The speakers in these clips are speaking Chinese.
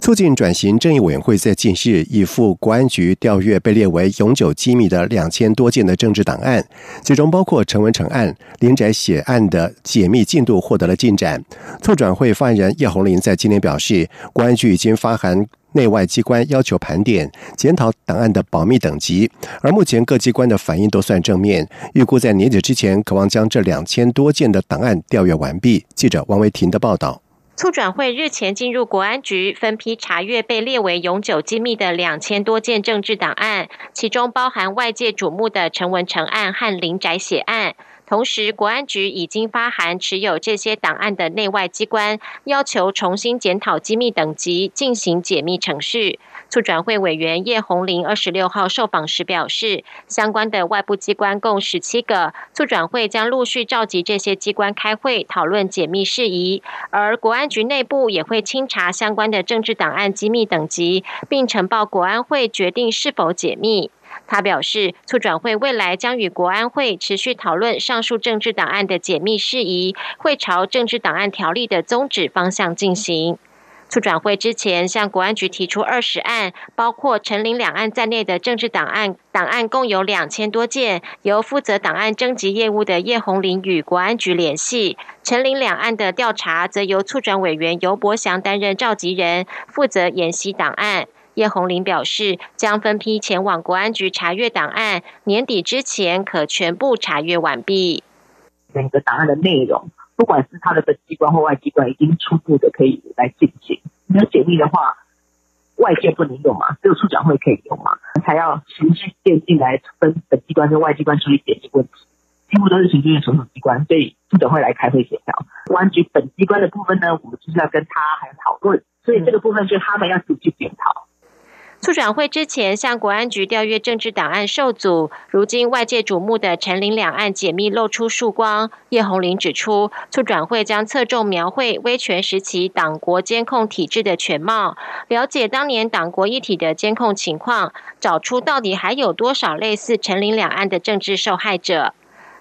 促进转型正义委员会在近日已赴国安局调阅被列为永久机密的两千多件的政治档案，其中包括陈文成案、林宅血案的解密进度获得了进展。促转会发言人叶红林在今天表示，国安局已经发函内外机关，要求盘点检讨档案的保密等级，而目前各机关的反应都算正面，预估在年底之前，渴望将这两千多件的档案调阅完毕。记者王维婷的报道。促转会日前进入国安局，分批查阅被列为永久机密的两千多件政治档案，其中包含外界瞩目的陈文成案和林宅血案。同时，国安局已经发函持有这些档案的内外机关，要求重新检讨机密等级，进行解密程序。促转会委员叶红林二十六号受访时表示，相关的外部机关共十七个，促转会将陆续召集这些机关开会讨论解密事宜，而国安局内部也会清查相关的政治档案机密等级，并呈报国安会决定是否解密。他表示，促转会未来将与国安会持续讨论上述政治档案的解密事宜，会朝政治档案条例的宗旨方向进行。促转会之前向国安局提出二十案，包括陈林两案在内的政治档案，档案共有两千多件，由负责档案征集业务的叶红林与国安局联系。陈林两案的调查，则由促转委员尤伯祥担任召集人，负责研析档案。叶红林表示，将分批前往国安局查阅档案，年底之前可全部查阅完毕。整个档案的内容。不管是他的本机关或外机关，已经初步的可以来进行。没有解密的话，外界不能用嘛，只有出长会可以用嘛，才要循序渐进来分本机关跟外机关处理解密问题。几乎都是行政院所属机关，所以出转会来开会协调。公安局本机关的部分呢，我们就是要跟他还有讨论，所以这个部分是他们要自己去检讨。促转会之前向国安局调阅政治档案受阻，如今外界瞩目的陈林两岸解密露出曙光。叶红林指出，促转会将侧重描绘威权时期党国监控体制的全貌，了解当年党国一体的监控情况，找出到底还有多少类似陈林两岸的政治受害者。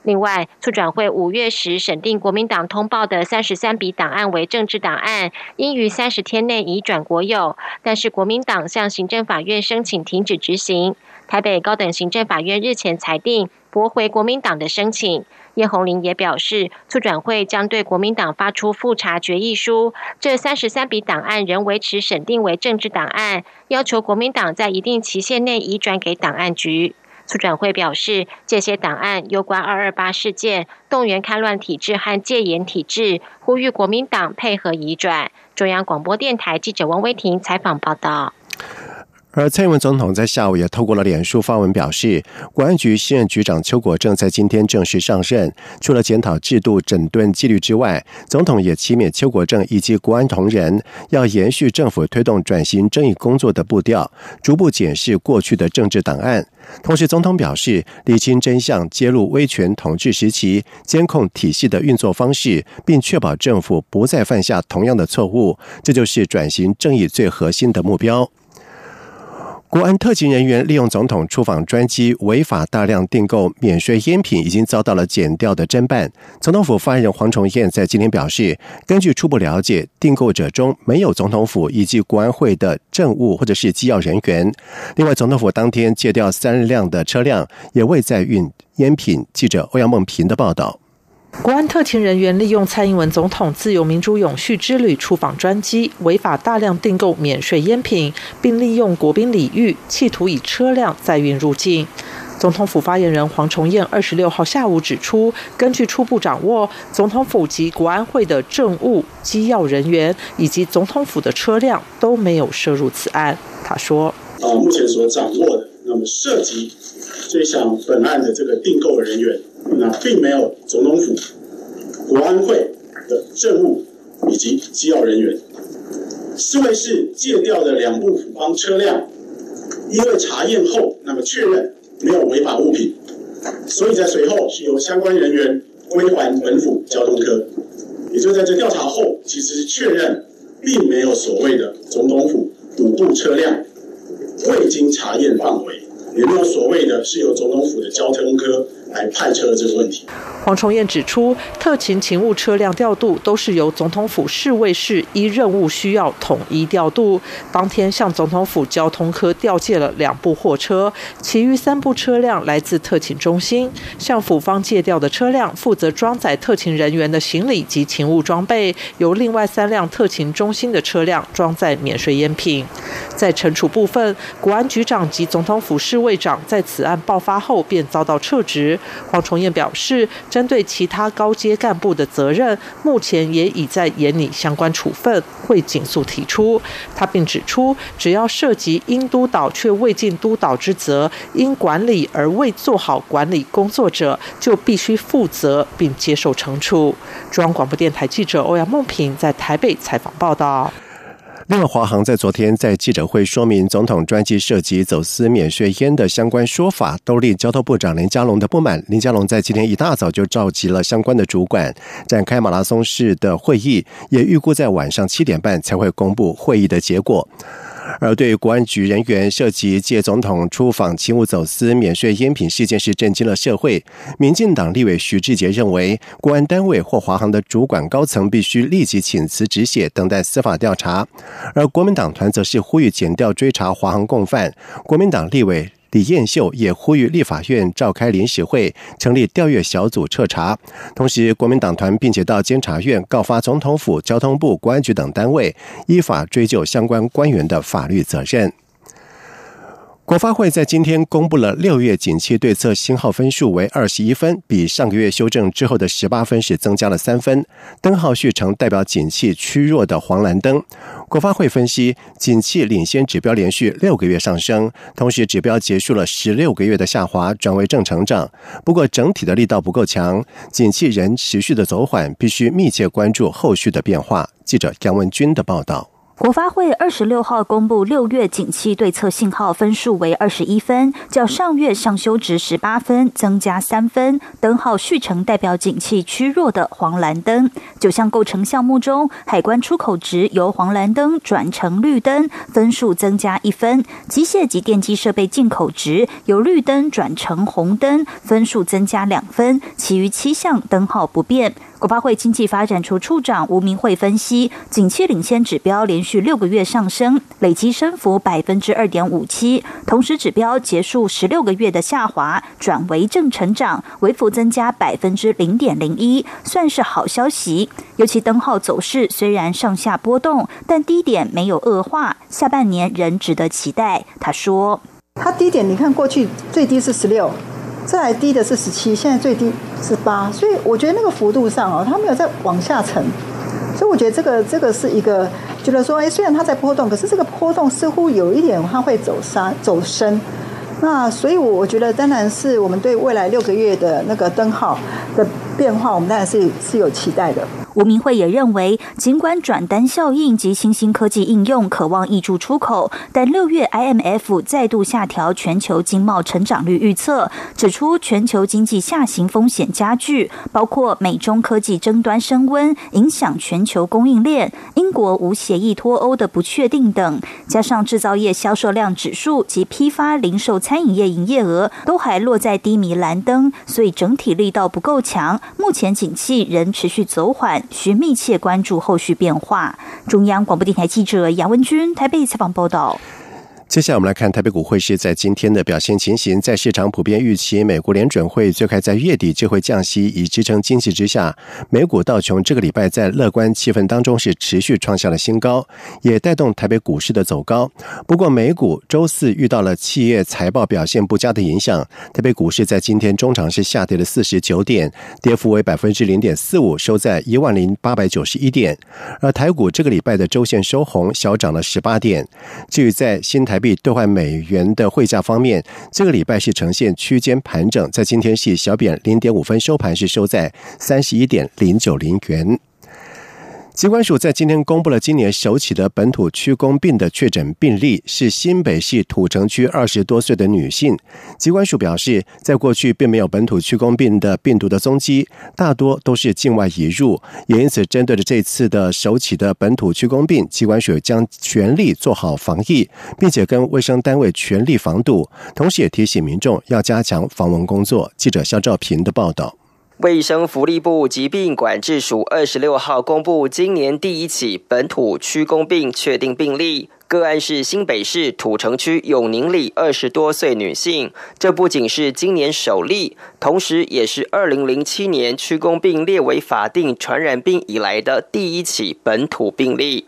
另外，促转会五月时审定国民党通报的三十三笔档案为政治档案，应于三十天内移转国有。但是国民党向行政法院申请停止执行，台北高等行政法院日前裁定驳回国民党的申请。叶红林也表示，促转会将对国民党发出复查决议书，这三十三笔档案仍维持审定为政治档案，要求国民党在一定期限内移转给档案局。促转会表示，这些档案攸关二二八事件、动员戡乱体制和戒严体制，呼吁国民党配合移转。中央广播电台记者王威婷采访报道。而蔡英文总统在下午也透过了脸书发文表示，国安局新任局长邱国正在今天正式上任。除了检讨制度、整顿纪律之外，总统也期勉邱国正以及国安同仁要延续政府推动转型正义工作的步调，逐步检视过去的政治档案。同时，总统表示，理清真相、揭露威权统治时期监控体系的运作方式，并确保政府不再犯下同样的错误，这就是转型正义最核心的目标。国安特勤人员利用总统出访专机违法大量订购免税烟品，已经遭到了检调的侦办。总统府发言人黄崇彦在今天表示，根据初步了解，订购者中没有总统府以及国安会的政务或者是机要人员。另外，总统府当天借调三辆的车辆，也未载运烟品。记者欧阳梦平的报道。国安特勤人员利用蔡英文总统自由民主永续之旅出访专机，违法大量订购免税烟品，并利用国宾礼遇，企图以车辆载运入境。总统府发言人黄崇彦二十六号下午指出，根据初步掌握，总统府及国安会的政务、机要人员以及总统府的车辆都没有涉入此案。他说：“啊，目前所掌握的，那么涉及这项本案的这个订购人员。”那并没有总统府、国安会的政务以及机要人员。四位是借调的两部府方车辆，因为查验后，那么确认没有违法物品，所以在随后是由相关人员归还本府交通科。也就在这调查后，其实确认并没有所谓的总统府五部车辆未经查验范围，也没有所谓的是由总统府的交通科来派车这个问题。黄崇彦指出，特勤勤务车辆调度都是由总统府侍卫室依任务需要统一调度。当天向总统府交通科调借了两部货车，其余三部车辆来自特勤中心。向府方借调的车辆负责装载特勤人员的行李及勤务装备，由另外三辆特勤中心的车辆装载免税烟品。在惩处部分，国安局长及总统府侍卫长在此案爆发后便遭到撤职。黄崇彦表示。针对其他高阶干部的责任，目前也已在严拟相关处分，会尽速提出。他并指出，只要涉及应督导却未尽督导之责，因管理而未做好管理工作者，就必须负责并接受惩处。中央广播电台记者欧阳梦平在台北采访报道。另外，华航在昨天在记者会说明，总统专机涉及走私免税烟的相关说法，都令交通部长林佳龙的不满。林佳龙在今天一大早就召集了相关的主管，展开马拉松式的会议，也预估在晚上七点半才会公布会议的结果。而对国安局人员涉及借总统出访勤务走私免税烟品事件，是震惊了社会。民进党立委徐志杰认为，国安单位或华航的主管高层必须立即请辞止血，等待司法调查。而国民党团则是呼吁减掉追查华航共犯。国民党立委。李彦秀也呼吁立法院召开临时会，成立调阅小组彻查。同时，国民党团并且到监察院告发总统府、交通部、公安局等单位，依法追究相关官员的法律责任。国发会在今天公布了六月景气对策信号分数为二十一分，比上个月修正之后的十八分是增加了三分。灯号续成代表景气趋弱的黄蓝灯。国发会分析，景气领先指标连续六个月上升，同时指标结束了十六个月的下滑，转为正成长。不过整体的力道不够强，景气仍持续的走缓，必须密切关注后续的变化。记者杨文军的报道。国发会二十六号公布六月景气对策信号分数为二十一分，较上月上修值十八分，增加三分。灯号续成代表景气趋弱的黄蓝灯。九项构成项目中，海关出口值由黄蓝灯转成绿灯，分数增加一分；机械及电机设备进口值由绿灯转成红灯，分数增加两分。其余七项灯号不变。国发会经济发展处处长吴明慧分析，景气领先指标连续六个月上升，累积升幅百分之二点五七，同时指标结束十六个月的下滑，转为正成长，微幅增加百分之零点零一，算是好消息。尤其灯号走势虽然上下波动，但低点没有恶化，下半年仍值得期待。他说：“它低点你看过去最低是十六。”再来低的是十七，现在最低是八，所以我觉得那个幅度上哦，它没有再往下沉，所以我觉得这个这个是一个，觉得说，哎，虽然它在波动，可是这个波动似乎有一点它会走山走深，那所以我觉得当然是我们对未来六个月的那个灯号的变化，我们当然是是有期待的。吴明慧也认为，尽管转单效应及新兴科技应用渴望挹注出口，但六月 IMF 再度下调全球经贸成长率预测，指出全球经济下行风险加剧，包括美中科技争端升温，影响全球供应链；英国无协议脱欧的不确定等，加上制造业销售量指数及批发、零售、餐饮业营业额都还落在低迷蓝灯，所以整体力道不够强。目前景气仍持续走缓。需密切关注后续变化。中央广播电台记者杨文军台北采访报道。接下来我们来看台北股汇市在今天的表现情形。在市场普遍预期美国联准会最快在月底就会降息以支撑经济之下，美股道琼这个礼拜在乐观气氛当中是持续创下了新高，也带动台北股市的走高。不过美股周四遇到了企业财报表现不佳的影响，台北股市在今天中场是下跌了四十九点，跌幅为百分之零点四五，收在一万零八百九十一点。而台股这个礼拜的周线收红，小涨了十八点。至于在新台币兑换美元的汇价方面，这个礼拜是呈现区间盘整，在今天是小贬零点五分收盘，是收在三十一点零九零元。机关署在今天公布了今年首起的本土区公病的确诊病例，是新北市土城区二十多岁的女性。机关署表示，在过去并没有本土区公病的病毒的踪迹，大多都是境外移入，也因此针对着这次的首起的本土区公病，机关署将全力做好防疫，并且跟卫生单位全力防堵，同时也提醒民众要加强防蚊工作。记者肖兆平的报道。卫生福利部疾病管制署二十六号公布今年第一起本土区公病确定病例。个案是新北市土城区永宁里二十多岁女性，这不仅是今年首例，同时也是二零零七年区公病列为法定传染病以来的第一起本土病例。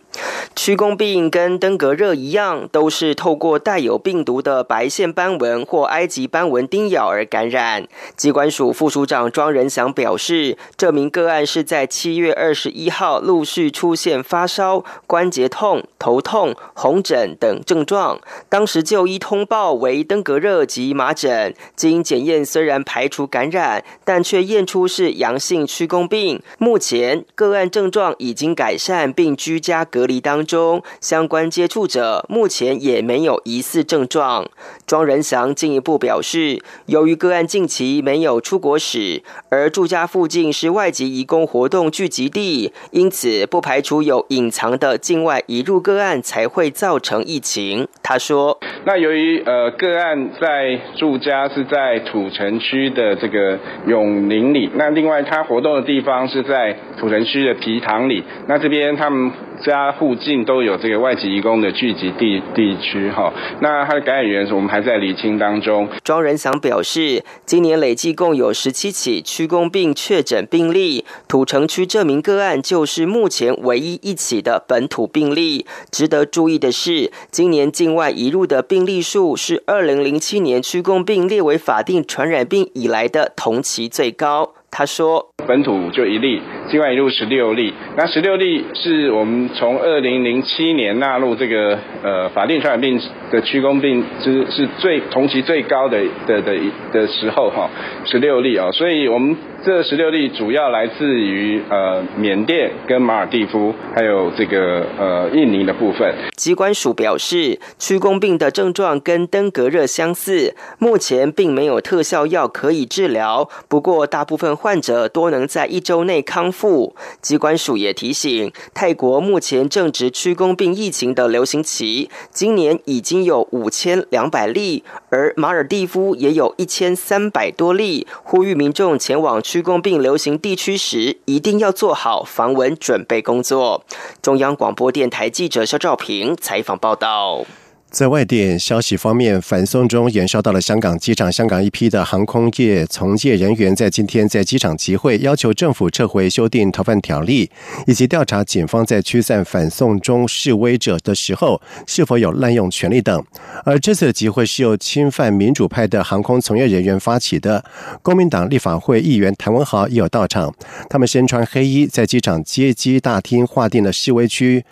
屈公病跟登革热一样，都是透过带有病毒的白线斑纹或埃及斑纹叮咬而感染。机关署副署长庄仁祥表示，这名个案是在七月二十一号陆续出现发烧、关节痛、头痛、红。疹等症状，当时就医通报为登革热及麻疹，经检验虽然排除感染，但却验出是阳性驱公病。目前个案症状已经改善，并居家隔隔离当中，相关接触者目前也没有疑似症状。庄仁祥进一步表示，由于个案近期没有出国史，而住家附近是外籍移工活动聚集地，因此不排除有隐藏的境外移入个案才会。造成疫情，他说：“那由于呃个案在住家是在土城区的这个永宁里，那另外他活动的地方是在土城区的皮塘里，那这边他们。”家附近都有这个外籍移工的聚集地地区哈，那它的感染源我们还在厘清当中。庄仁祥表示，今年累计共有十七起区公病确诊病例，土城区这名个案就是目前唯一一起的本土病例。值得注意的是，今年境外移入的病例数是二零零七年区公病列为法定传染病以来的同期最高。他说。本土就一例，境外一路十六例。那十六例是我们从二零零七年纳入这个呃法定传染病的区公病，之是最同期最高的的的的时候哈，十六例啊，所以我们。这十六例主要来自于呃缅甸跟马尔蒂夫，还有这个呃印尼的部分。机关署表示，区公病的症状跟登革热相似，目前并没有特效药可以治疗，不过大部分患者多能在一周内康复。机关署也提醒，泰国目前正值区公病疫情的流行期，今年已经有五千两百例，而马尔蒂夫也有一千三百多例，呼吁民众前往。区公病流行地区时，一定要做好防蚊准备工作。中央广播电台记者肖兆平采访报道。在外电消息方面，反送中延烧到了香港机场。香港一批的航空业从业人员在今天在机场集会，要求政府撤回修订逃犯条例，以及调查警方在驱散反送中示威者的时候是否有滥用权力等。而这次的集会是由侵犯民主派的航空从业人员发起的。公民党立法会议员谭文豪也有到场，他们身穿黑衣，在机场接机大厅划定了示威区。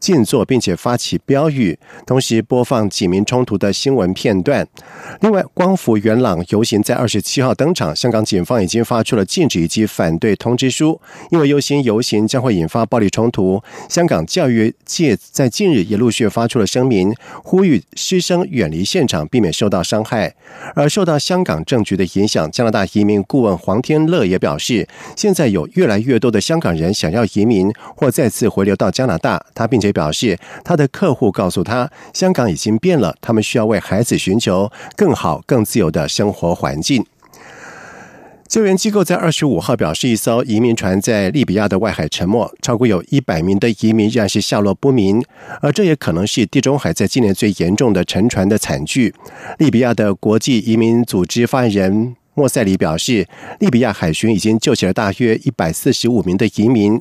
静坐，并且发起标语，同时播放警民冲突的新闻片段。另外，光复元朗游行在二十七号登场，香港警方已经发出了禁止以及反对通知书，因为游行游行将会引发暴力冲突。香港教育界在近日也陆续发出了声明，呼吁师生远离现场，避免受到伤害。而受到香港政局的影响，加拿大移民顾问黄天乐也表示，现在有越来越多的香港人想要移民或再次回流到加拿大。他并且。表示，他的客户告诉他，香港已经变了，他们需要为孩子寻求更好、更自由的生活环境。救援机构在二十五号表示，一艘移民船在利比亚的外海沉没，超过有一百名的移民仍然是下落不明，而这也可能是地中海在今年最严重的沉船的惨剧。利比亚的国际移民组织发言人。莫塞里表示，利比亚海巡已经救起了大约一百四十五名的移民，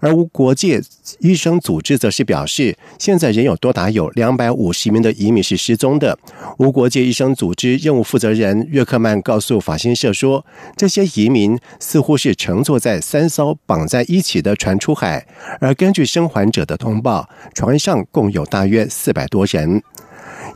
而无国界医生组织则是表示，现在仍有多达有两百五十名的移民是失踪的。无国界医生组织任务负责人约克曼告诉法新社说，这些移民似乎是乘坐在三艘绑在一起的船出海，而根据生还者的通报，船上共有大约四百多人。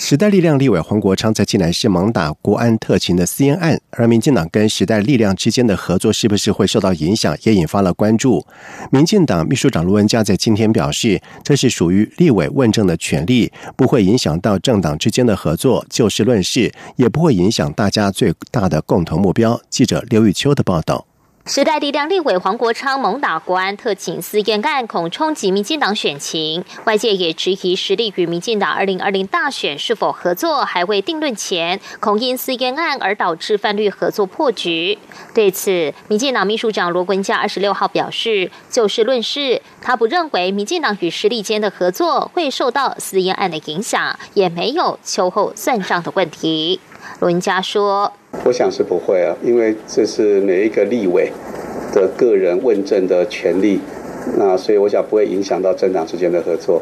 时代力量立委黄国昌在济南市猛打国安特勤的私烟案，而民进党跟时代力量之间的合作是不是会受到影响，也引发了关注。民进党秘书长卢文嘉在今天表示，这是属于立委问政的权利，不会影响到政党之间的合作，就事论事，也不会影响大家最大的共同目标。记者刘玉秋的报道。时代力量立委黄国昌猛打国安特警私烟案，恐冲击民进党选情。外界也质疑实力与民进党二零二零大选是否合作还未定论前，恐因私烟案而导致泛绿合作破局。对此，民进党秘书长罗文嘉二十六号表示，就事论事，他不认为民进党与实力间的合作会受到私烟案的影响，也没有秋后算账的问题。罗文嘉说。我想是不会啊，因为这是每一个立委的个人问政的权利，那所以我想不会影响到政党之间的合作。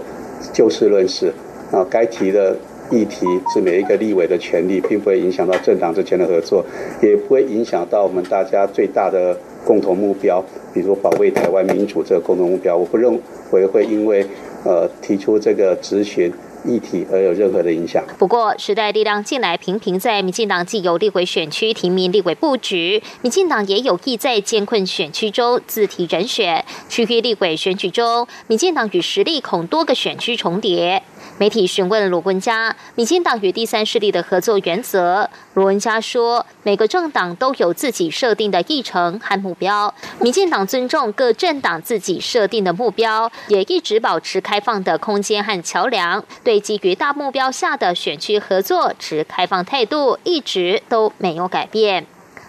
就事论事，啊，该提的议题是每一个立委的权利，并不会影响到政党之间的合作，也不会影响到我们大家最大的共同目标，比如保卫台湾民主这个共同目标。我不认为会因为呃提出这个质询。议题而有任何的影响。不过，时代力量近来频频在民进党既有立委选区提名立委布局，民进党也有意在艰困选区中自提人选。区域立委选举中，民进党与实力恐多个选区重叠。媒体询问罗文佳，民进党与第三势力的合作原则。罗文佳说，每个政党都有自己设定的议程和目标，民进党尊重各政党自己设定的目标，也一直保持开放的空间和桥梁，对基于大目标下的选区合作持开放态度，一直都没有改变。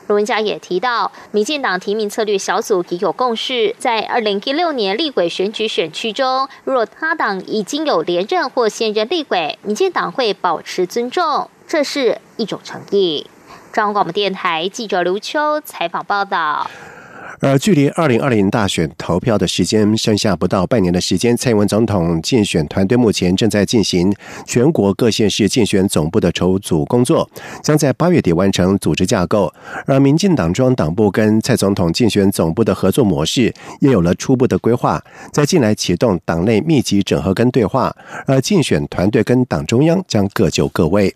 罗文佳也提到，民进党提名策略小组已有共识，在二零一六年立委选举选区中，若他党已经有连任或现任立委，民进党会保持尊重，这是一种诚意。中央广播电台记者刘秋采访报道。而距离二零二零大选投票的时间剩下不到半年的时间，蔡英文总统竞选团队目前正在进行全国各县市竞选总部的筹组工作，将在八月底完成组织架构。而民进党中央党部跟蔡总统竞选总部的合作模式也有了初步的规划，在近来启动党内密集整合跟对话，而竞选团队跟党中央将各就各位。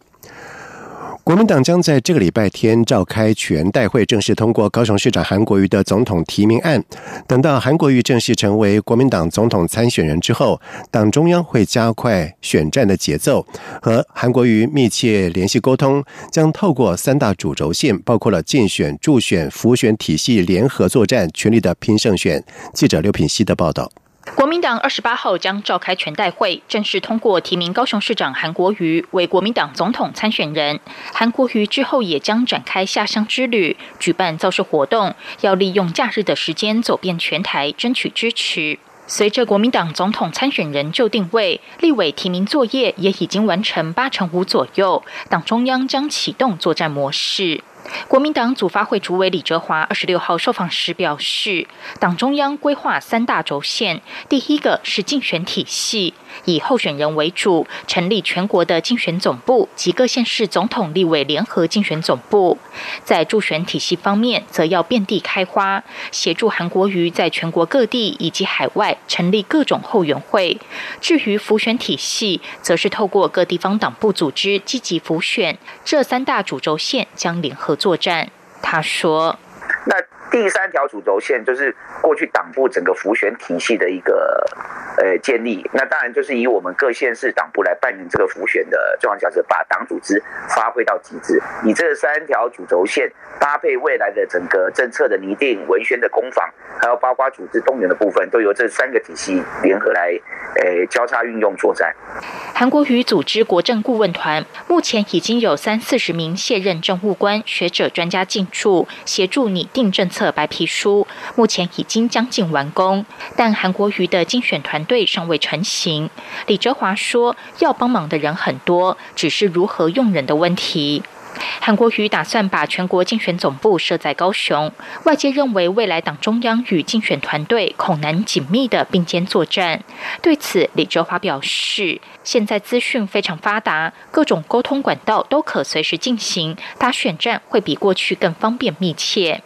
国民党将在这个礼拜天召开全代会，正式通过高雄市长韩国瑜的总统提名案。等到韩国瑜正式成为国民党总统参选人之后，党中央会加快选战的节奏，和韩国瑜密切联系沟通，将透过三大主轴线，包括了竞选、助选、辅选体系联合作战，全力的拼胜选。记者刘品希的报道。国民党二十八号将召开全代会，正式通过提名高雄市长韩国瑜为国民党总统参选人。韩国瑜之后也将展开下乡之旅，举办造势活动，要利用假日的时间走遍全台，争取支持。随着国民党总统参选人就定位，立委提名作业也已经完成八成五左右，党中央将启动作战模式。国民党组发会主委李哲华二十六号受访时表示，党中央规划三大轴线，第一个是竞选体系。以候选人为主，成立全国的竞选总部及各县市总统、立委联合竞选总部。在助选体系方面，则要遍地开花，协助韩国瑜在全国各地以及海外成立各种后援会。至于浮选体系，则是透过各地方党部组织积极浮选。这三大主轴线将联合作战。他说：“。”第三条主轴线就是过去党部整个辅选体系的一个呃建立，那当然就是以我们各县市党部来扮演这个辅选的重要角色，把党组织发挥到极致。以这三条主轴线搭配未来的整个政策的拟定、文宣的攻防，还有包括组织动员的部分，都由这三个体系联合来呃交叉运用作战。韩国瑜组织国政顾问团，目前已经有三四十名卸任政务官、学者、专家进驻，协助拟定政策。白皮书目前已经将近完工，但韩国瑜的竞选团队尚未成型。李哲华说，要帮忙的人很多，只是如何用人的问题。韩国瑜打算把全国竞选总部设在高雄，外界认为未来党中央与竞选团队恐难紧密的并肩作战。对此，李哲华表示，现在资讯非常发达，各种沟通管道都可随时进行，打选战会比过去更方便密切。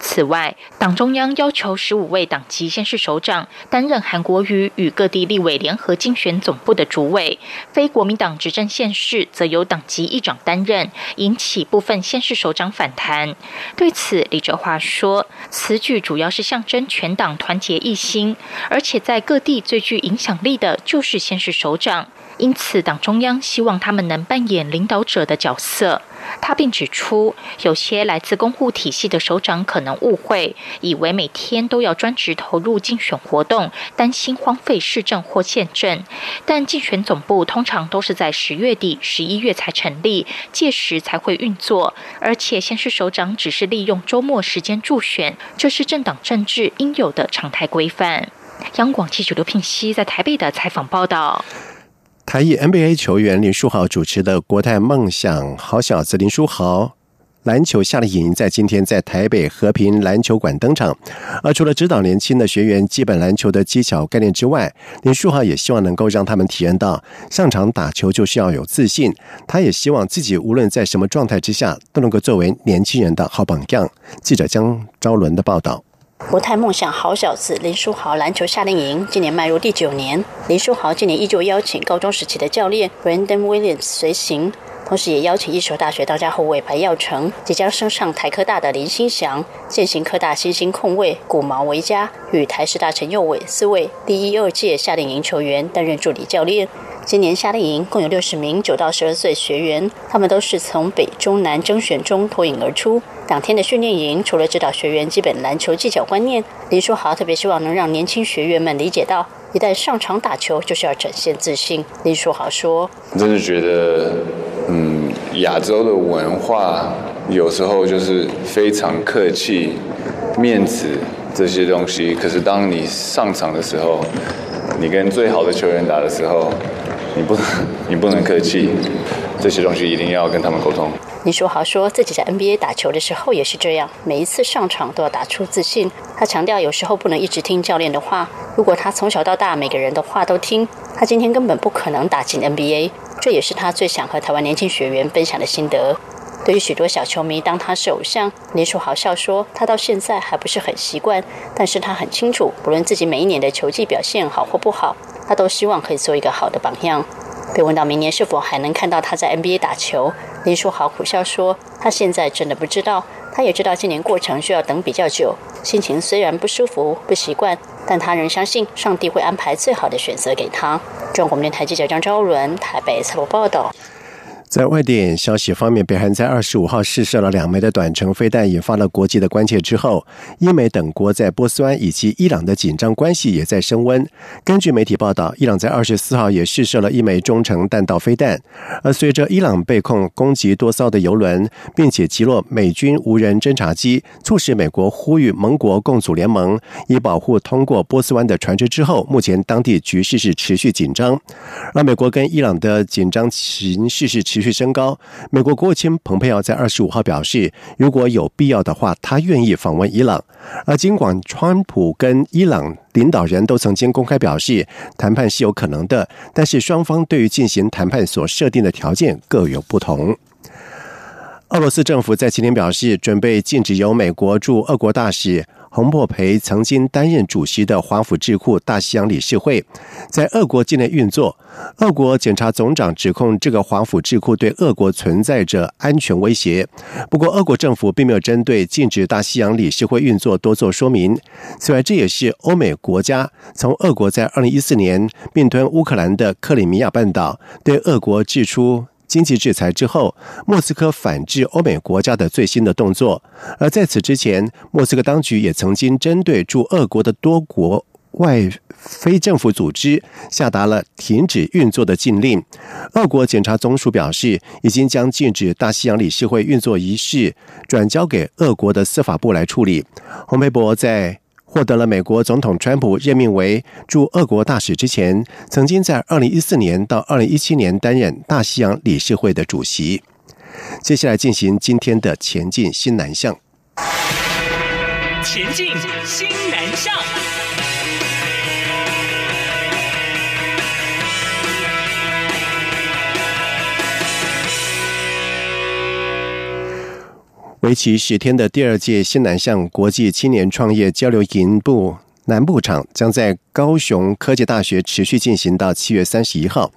此外，党中央要求十五位党籍县市首长担任韩国瑜与各地立委联合竞选总部的主委，非国民党执政县市则由党籍议长担任，引起部分县市首长反弹。对此，李哲华说：“此举主要是象征全党团结一心，而且在各地最具影响力的就是县市首长。”因此，党中央希望他们能扮演领导者的角色。他并指出，有些来自公务体系的首长可能误会，以为每天都要专职投入竞选活动，担心荒废市政或县政。但竞选总部通常都是在十月底、十一月才成立，届时才会运作。而且，县市首长只是利用周末时间助选，这是政党政治应有的常态规范。央广记者刘聘熙在台北的采访报道。台裔 NBA 球员林书豪主持的国泰梦想好小子林书豪篮球夏令营在今天在台北和平篮球馆登场。而除了指导年轻的学员基本篮球的技巧概念之外，林书豪也希望能够让他们体验到上场打球就是要有自信。他也希望自己无论在什么状态之下都能够作为年轻人的好榜样。记者江昭伦的报道。国泰梦想好小子林书豪篮球夏令营今年迈入第九年，林书豪今年依旧邀请高中时期的教练 Brandon Williams 随行，同时也邀请一所大学当家后卫白耀成，即将升上台科大的林心祥，现行科大新兴控卫古毛维嘉与台师大陈佑伟四位第一、二届夏令营球员担任助理教练。今年夏令营共有六十名九到十二岁学员，他们都是从北中南征选中脱颖而出。两天的训练营，除了指导学员基本篮球技巧观念，林书豪特别希望能让年轻学员们理解到，一旦上场打球，就是要展现自信。林书豪说：“真的觉得，嗯，亚洲的文化有时候就是非常客气、面子这些东西，可是当你上场的时候，你跟最好的球员打的时候。”你不能，你不能客气，这些东西一定要跟他们沟通。林书豪说自己在 NBA 打球的时候也是这样，每一次上场都要打出自信。他强调，有时候不能一直听教练的话。如果他从小到大每个人的话都听，他今天根本不可能打进 NBA。这也是他最想和台湾年轻学员分享的心得。对于许多小球迷当他是偶像，林书豪笑说，他到现在还不是很习惯，但是他很清楚，不论自己每一年的球技表现好或不好。他都希望可以做一个好的榜样。被问到明年是否还能看到他在 NBA 打球，林书豪苦笑说：“他现在真的不知道。他也知道今年过程需要等比较久，心情虽然不舒服、不习惯，但他仍相信上帝会安排最好的选择给他。”中国电台记者张昭伦台北采访报道。在外电消息方面，北韩在二十五号试射了两枚的短程飞弹，引发了国际的关切。之后，英美等国在波斯湾以及伊朗的紧张关系也在升温。根据媒体报道，伊朗在二十四号也试射了一枚中程弹道飞弹。而随着伊朗被控攻击多艘的油轮，并且击落美军无人侦察机，促使美国呼吁盟国共组联盟，以保护通过波斯湾的船只。之后，目前当地局势是持续紧张。而美国跟伊朗的紧张形势是持。持续升高。美国国务卿蓬佩奥在二十五号表示，如果有必要的话，他愿意访问伊朗。而尽管川普跟伊朗领导人都曾经公开表示谈判是有可能的，但是双方对于进行谈判所设定的条件各有不同。俄罗斯政府在今天表示，准备禁止由美国驻俄国大使。洪珀培曾经担任主席的华府智库大西洋理事会，在俄国境内运作。俄国检察总长指控这个华府智库对俄国存在着安全威胁。不过，俄国政府并没有针对禁止大西洋理事会运作多做说明。此外，这也是欧美国家从俄国在二零一四年并吞乌克兰的克里米亚半岛对俄国制出。经济制裁之后，莫斯科反制欧美国家的最新的动作。而在此之前，莫斯科当局也曾经针对驻俄国的多国外非政府组织下达了停止运作的禁令。俄国检察总署表示，已经将禁止大西洋理事会运作一事转交给俄国的司法部来处理。洪培博在。获得了美国总统川普任命为驻俄国大使之前，曾经在二零一四年到二零一七年担任大西洋理事会的主席。接下来进行今天的前进新南向。前进新南向。为期十天的第二届新南向国际青年创业交流营部南部场将在高雄科技大学持续进行到七月三十一号，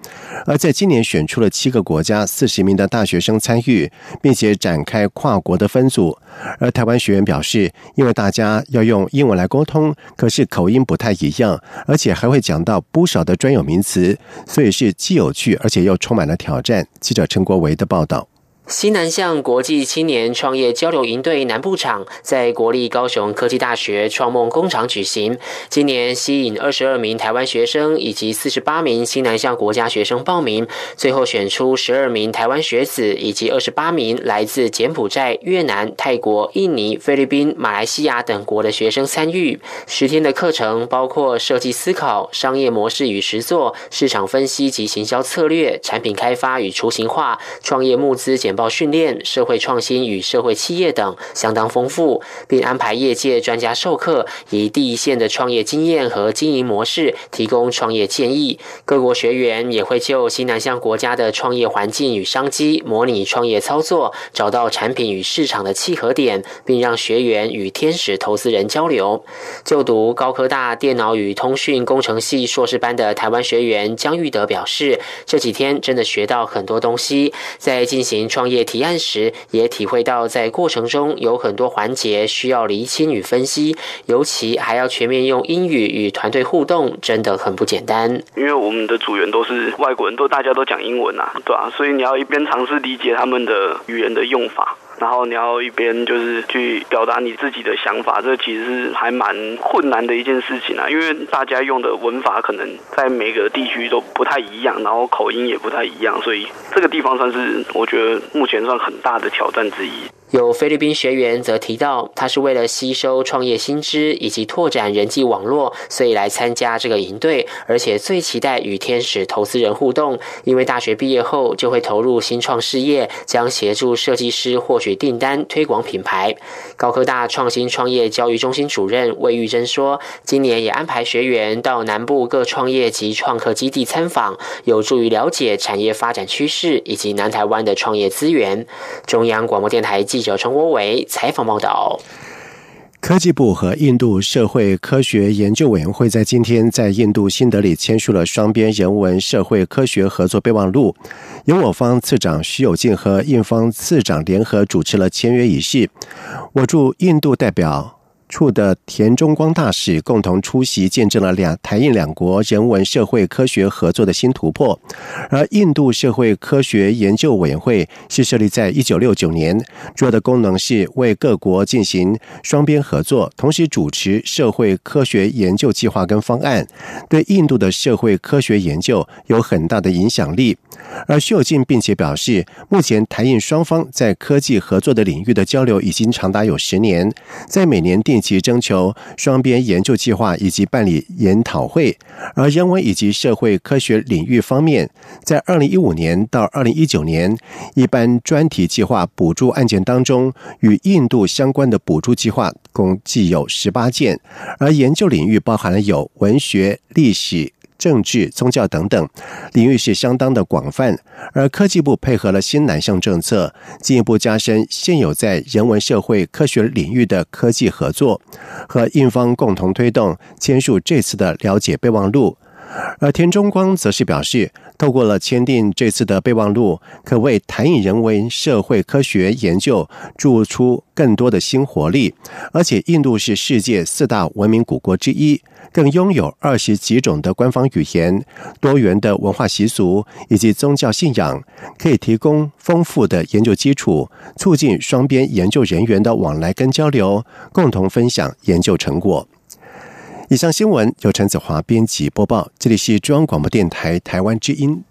而在今年选出了七个国家四十名的大学生参与，并且展开跨国的分组。而台湾学员表示，因为大家要用英文来沟通，可是口音不太一样，而且还会讲到不少的专有名词，所以是既有趣而且又充满了挑战。记者陈国维的报道。西南向国际青年创业交流营队南部场在国立高雄科技大学创梦工厂举行。今年吸引二十二名台湾学生以及四十八名西南向国家学生报名，最后选出十二名台湾学子以及二十八名来自柬埔寨、越南、泰国、印尼、菲律宾、马来西亚等国的学生参与。十天的课程包括设计思考、商业模式与实作、市场分析及行销策略、产品开发与雏形化、创业募资简报。训练、社会创新与社会企业等相当丰富，并安排业界专家授课，以第一线的创业经验和经营模式提供创业建议。各国学员也会就西南向国家的创业环境与商机模拟创业操作，找到产品与市场的契合点，并让学员与天使投资人交流。就读高科大电脑与通讯工程系硕士班的台湾学员江玉德表示，这几天真的学到很多东西，在进行创业。也提案时，也体会到在过程中有很多环节需要厘清与分析，尤其还要全面用英语与团队互动，真的很不简单。因为我们的组员都是外国人，都大家都讲英文啊，对啊，所以你要一边尝试理解他们的语言的用法。然后你要一边就是去表达你自己的想法，这其实是还蛮困难的一件事情啊，因为大家用的文法可能在每个地区都不太一样，然后口音也不太一样，所以这个地方算是我觉得目前算很大的挑战之一。有菲律宾学员则提到，他是为了吸收创业新知以及拓展人际网络，所以来参加这个营队，而且最期待与天使投资人互动，因为大学毕业后就会投入新创事业，将协助设计师获取订单、推广品牌。高科大创新创业教育中心主任魏玉珍说，今年也安排学员到南部各创业及创客基地参访，有助于了解产业发展趋势以及南台湾的创业资源。中央广播电台记。记者陈国伟采访报道：科技部和印度社会科学研究委员会在今天在印度新德里签署了双边人文社会科学合作备忘录，由我方次长徐有进和印方次长联合主持了签约仪式。我驻印度代表。处的田中光大使共同出席，见证了两台印两国人文社会科学合作的新突破。而印度社会科学研究委员会是设立在一九六九年，主要的功能是为各国进行双边合作，同时主持社会科学研究计划跟方案，对印度的社会科学研究有很大的影响力。而徐有进并且表示，目前台印双方在科技合作的领域的交流已经长达有十年，在每年定及征求双边研究计划以及办理研讨会。而人文以及社会科学领域方面，在二零一五年到二零一九年一般专题计划补助案件当中，与印度相关的补助计划共计有十八件，而研究领域包含了有文学、历史。政治、宗教等等领域是相当的广泛，而科技部配合了新南向政策，进一步加深现有在人文社会科学领域的科技合作，和印方共同推动签署这次的了解备忘录。而田中光则是表示，透过了签订这次的备忘录，可为台印人文社会科学研究注出更多的新活力。而且，印度是世界四大文明古国之一，更拥有二十几种的官方语言、多元的文化习俗以及宗教信仰，可以提供丰富的研究基础，促进双边研究人员的往来跟交流，共同分享研究成果。以上新闻由陈子华编辑播报，这里是中央广播电台台湾之音。